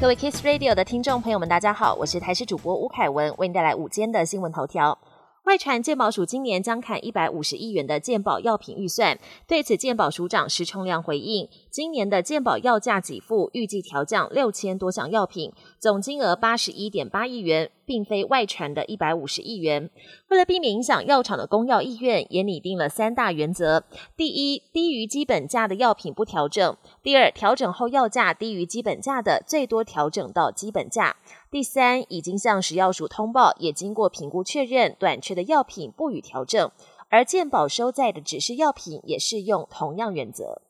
各位 Kiss Radio 的听众朋友们，大家好，我是台视主播吴凯文，为您带来午间的新闻头条。外传鉴宝署今年将砍一百五十亿元的鉴宝药品预算，对此鉴宝署长石崇亮回应，今年的健保药价给付预计调降六千多项药品，总金额八十一点八亿元，并非外传的一百五十亿元。为了避免影响药厂的供药意愿，也拟定了三大原则：第一，低于基本价的药品不调整；第二，调整后药价低于基本价的，最多调整到基本价。第三，已经向食药署通报，也经过评估确认，短缺的药品不予调整，而健保收在的只是药品，也适用同样原则。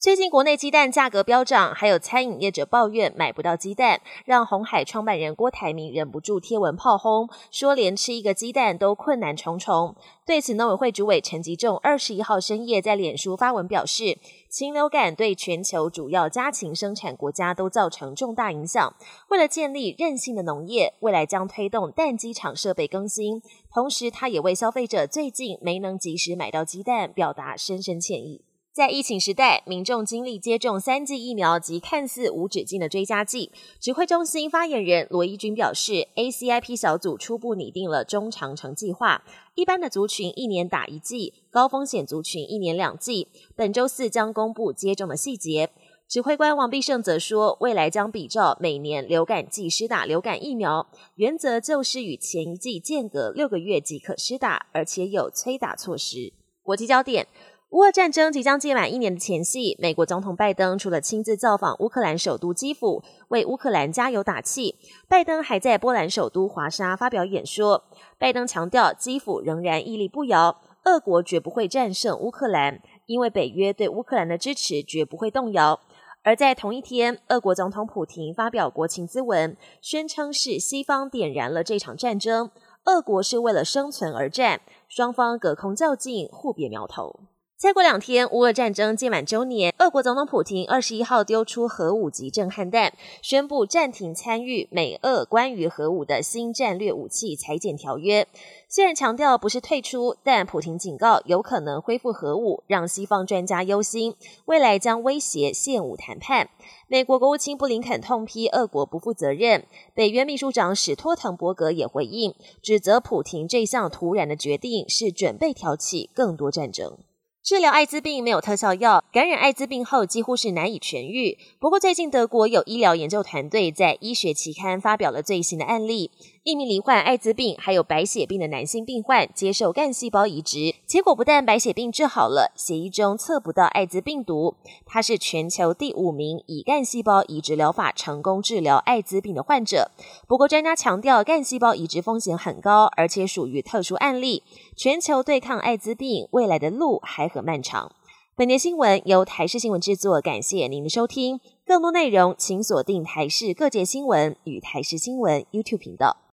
最近国内鸡蛋价格飙涨，还有餐饮业者抱怨买不到鸡蛋，让红海创办人郭台铭忍不住贴文炮轰，说连吃一个鸡蛋都困难重重。对此，农委会主委陈吉仲二十一号深夜在脸书发文表示，禽流感对全球主要家禽生产国家都造成重大影响。为了建立韧性的农业，未来将推动蛋鸡场设备更新。同时，他也为消费者最近没能及时买到鸡蛋表达深深歉意。在疫情时代，民众经历接种三剂疫苗及看似无止境的追加剂。指挥中心发言人罗一军表示，ACIP 小组初步拟定了中长程计划，一般的族群一年打一剂，高风险族群一年两剂。本周四将公布接种的细节。指挥官王必胜则说，未来将比照每年流感季施打流感疫苗，原则就是与前一季间隔六个月即可施打，而且有催打措施。国际焦点。乌俄战争即将届满一年的前夕，美国总统拜登除了亲自造访乌克兰首都基辅，为乌克兰加油打气，拜登还在波兰首都华沙发表演说。拜登强调，基辅仍然屹立不摇，俄国绝不会战胜乌克兰，因为北约对乌克兰的支持绝不会动摇。而在同一天，俄国总统普廷发表国情咨文，宣称是西方点燃了这场战争，俄国是为了生存而战，双方隔空较劲，互别苗头。再过两天，乌俄战争届满周年，俄国总统普京二十一号丢出核武级震撼弹，宣布暂停参与美俄关于核武的新战略武器裁减条约。虽然强调不是退出，但普京警告有可能恢复核武，让西方专家忧心，未来将威胁限武谈判。美国国务卿布林肯痛批俄国不负责任，北约秘书长史托滕伯格也回应，指责普京这项突然的决定是准备挑起更多战争。治疗艾滋病没有特效药，感染艾滋病后几乎是难以痊愈。不过，最近德国有医疗研究团队在医学期刊发表了最新的案例：一名罹患艾滋病还有白血病的男性病患接受干细胞移植，结果不但白血病治好了，血液中测不到艾滋病毒。他是全球第五名以干细胞移植疗法成功治疗艾滋病的患者。不过，专家强调，干细胞移植风险很高，而且属于特殊案例。全球对抗艾滋病未来的路还很。漫长。本年新闻由台视新闻制作，感谢您的收听。更多内容请锁定台视各界新闻与台视新闻 YouTube 频道。